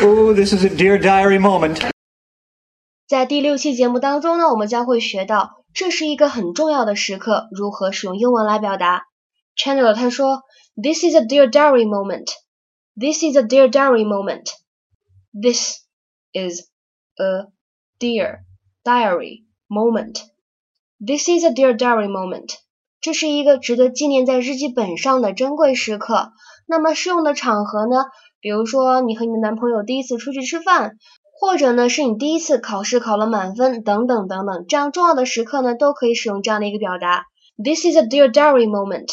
Oh, this is a dear diary moment. 在第六期节目当中呢，我们将会学到这是一个很重要的时刻，如何使用英文来表达。Chandler 他说，This is a dear diary moment. This is a dear diary moment. This is a dear diary moment. This is a dear diary moment. 这是一个值得纪念在日记本上的珍贵时刻。那么适用的场合呢？比如说你和你的男朋友第一次出去吃饭。或者呢，是你第一次考试考了满分，等等等等，这样重要的时刻呢，都可以使用这样的一个表达。This is a dear diary moment。